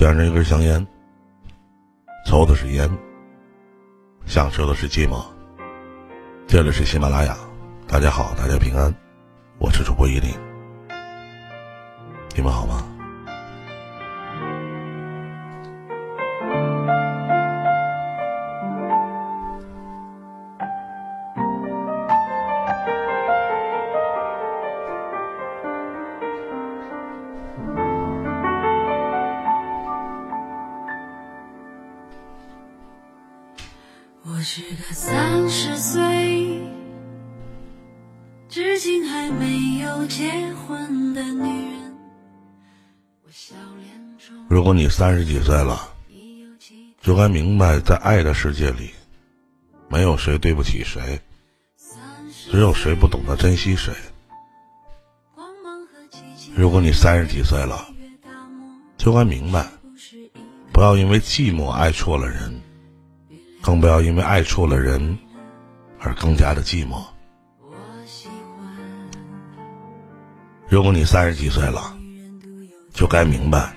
点着一根香烟，抽的是烟，享受的是寂寞。这里是喜马拉雅，大家好，大家平安，我是主播依林，你们好吗？我是个三十岁，至今还没有结婚的女人。如果你三十几岁了，就该明白，在爱的世界里，没有谁对不起谁，只有谁不懂得珍惜谁。如果你三十几岁了，就该明白，不要因为寂寞爱错了人，更不要因为爱错了人而更加的寂寞。如果你三十几岁了，就该明白，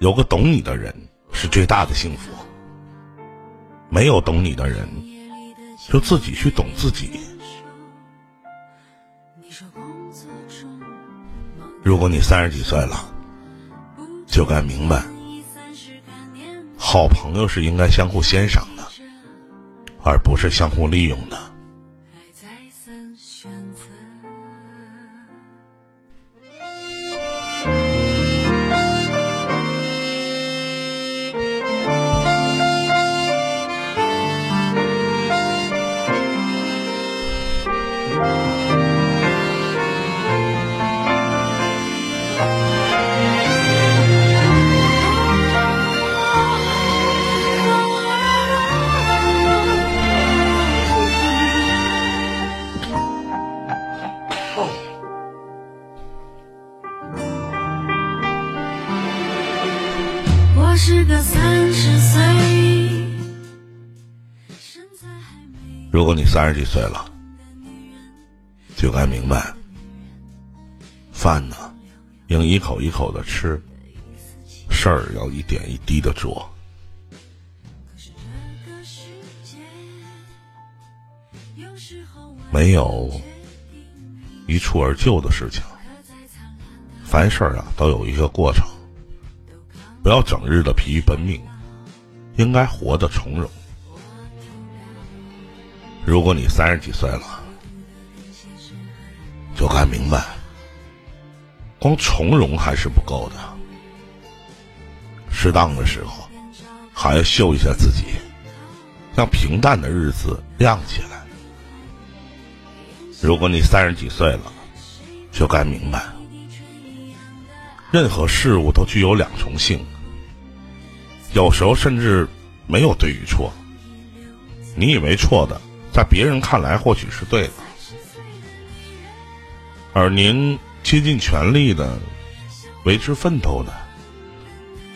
有个懂你的人是最大的幸福。没有懂你的人，就自己去懂自己。如果你三十几岁了，就该明白，好朋友是应该相互欣赏，而不是相互利用的。是个三十岁，如果你三十几岁了，就该明白，饭呢，应一口一口的吃，事儿要一点一滴的做。没有一蹴而就的事情，凡事啊都有一个过程，不要整日的疲于奔命，应该活得从容。如果你三十几岁了，就该明白，光从容还是不够的，适当的时候还要秀一下自己，让平淡的日子亮起来。如果你三十几岁了，就该明白，任何事物都具有两重性，有时候甚至没有对与错。你以为错的，在别人看来或许是对的，而您竭尽全力的为之奋斗的，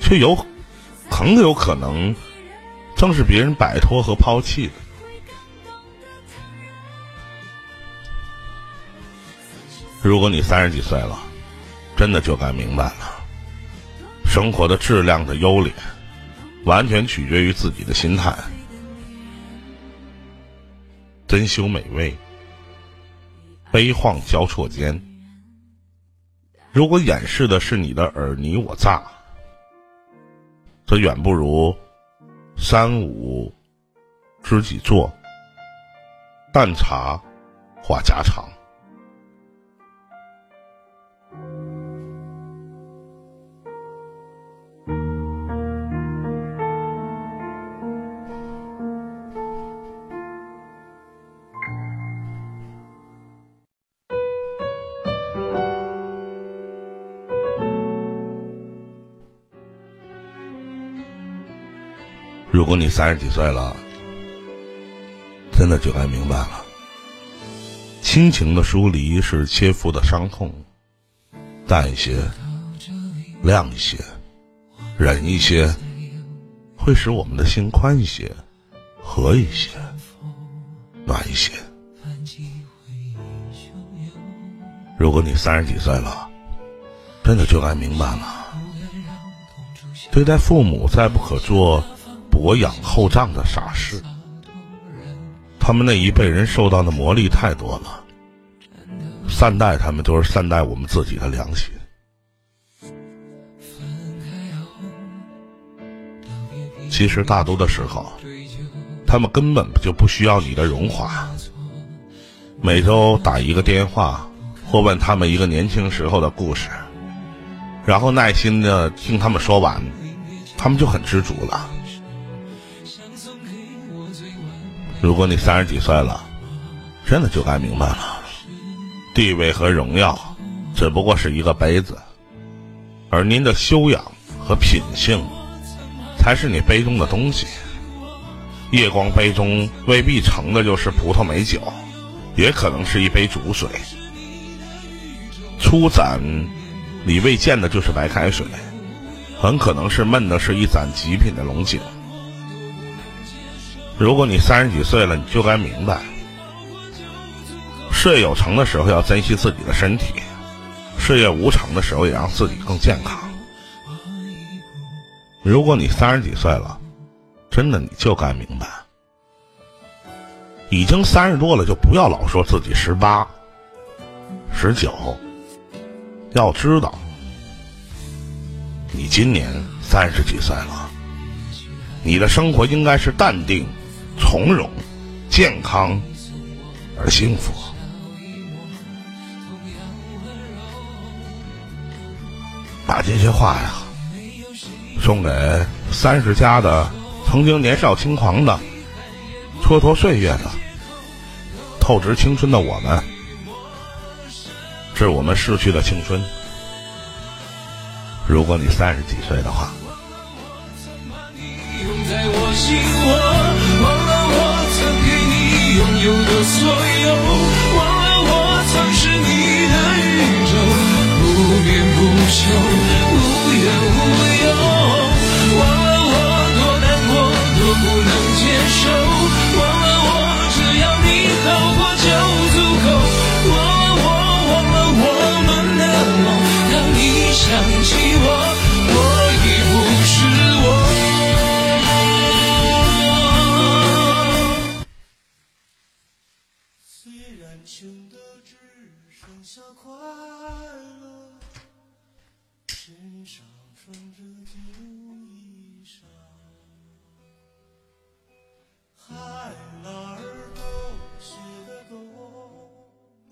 却有很有可能正是别人摆脱和抛弃的。如果你三十几岁了，真的就该明白了，生活的质量的优劣，完全取决于自己的心态。珍馐美味，悲惶交错间。如果掩饰的是你的尔虞我诈，则远不如三五知己坐，淡茶话家常。如果你三十几岁了，真的就该明白了，亲情的疏离是切肤的伤痛，淡一些，亮一些，忍一些，会使我们的心宽一些，和一些，暖一些。如果你三十几岁了，真的就该明白了，对待父母，再不可做薄养厚葬的傻事。他们那一辈人受到的磨砺太多了，善待他们都是善待我们自己的良心。其实大多的时候，他们根本就不需要你的荣华。每周打一个电话，或问他们一个年轻时候的故事，然后耐心的听他们说完，他们就很知足了。如果你三十几岁了，真的就该明白了，地位和荣耀只不过是一个杯子，而您的修养和品性，才是你杯中的东西。夜光杯中未必盛的就是葡萄美酒，也可能是一杯煮水。初盏你未见的就是白开水，很可能是闷的是一盏极品的龙井。如果你三十几岁了，你就该明白，事业有成的时候要珍惜自己的身体，事业无成的时候也让自己更健康。如果你三十几岁了，真的你就该明白，已经三十多了，就不要老说自己十八、十九，要知道，你今年三十几岁了，你的生活应该是淡定。从容、健康而幸福。把这些话呀，送给三十加的、曾经年少轻狂的、蹉跎岁月的、透支青春的我们，致我们逝去的青春。如果你三十几岁的话。有忘了我曾是你的宇宙，不眠不休，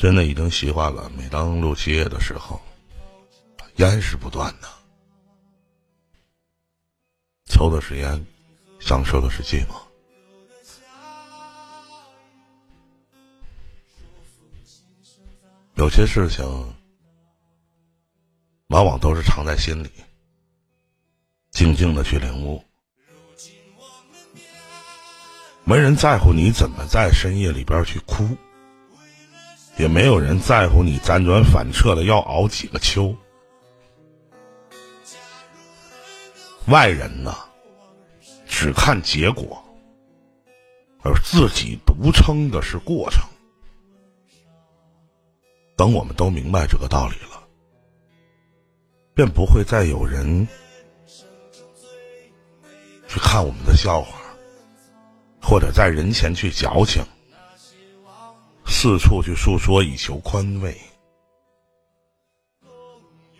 真的已经习惯了，每当录七夜的时候，烟是不断的，抽的是烟，享受的是寂寞。有些事情，往往都是藏在心里，静静的去领悟。没人在乎你怎么在深夜里边去哭。也没有人在乎你辗转反侧的要熬几个秋。外人呢，只看结果，而自己独撑的是过程。等我们都明白这个道理了，便不会再有人去看我们的笑话，或者在人前去矫情。四处去诉说以求宽慰，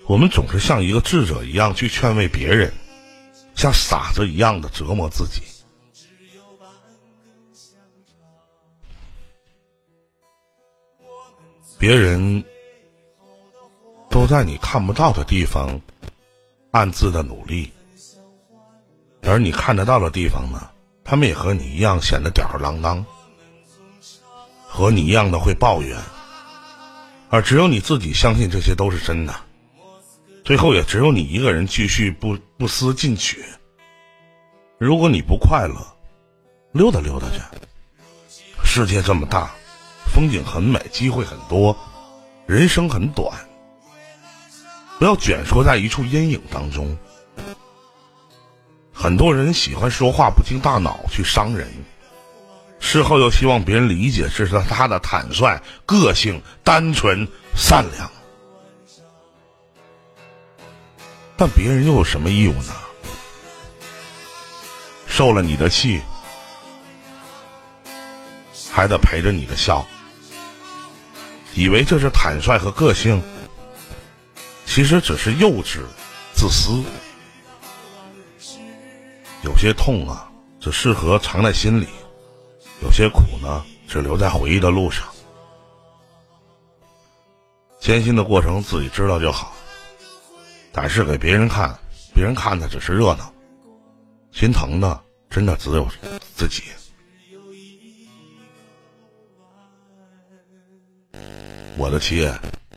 我们总是像一个智者一样去劝慰别人，像傻子一样的折磨自己。别人都在你看不到的地方暗自的努力，而你看得到的地方呢，他们也和你一样显得吊儿郎当。和你一样的会抱怨，而只有你自己相信这些都是真的。最后也只有你一个人继续不不思进取。如果你不快乐，溜达溜达去。世界这么大，风景很美，机会很多，人生很短。不要蜷缩在一处阴影当中。很多人喜欢说话不经大脑去伤人。事后又希望别人理解，这是他的坦率、个性、单纯、善良。但别人又有什么义务呢？受了你的气，还得陪着你的笑，以为这是坦率和个性，其实只是幼稚、自私。有些痛啊，只适合藏在心里；有些苦呢，只留在回忆的路上。艰辛的过程自己知道就好，展示给别人看，别人看的只是热闹。心疼的，真的只有自己。我的企业，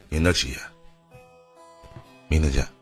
您的企业，明天见。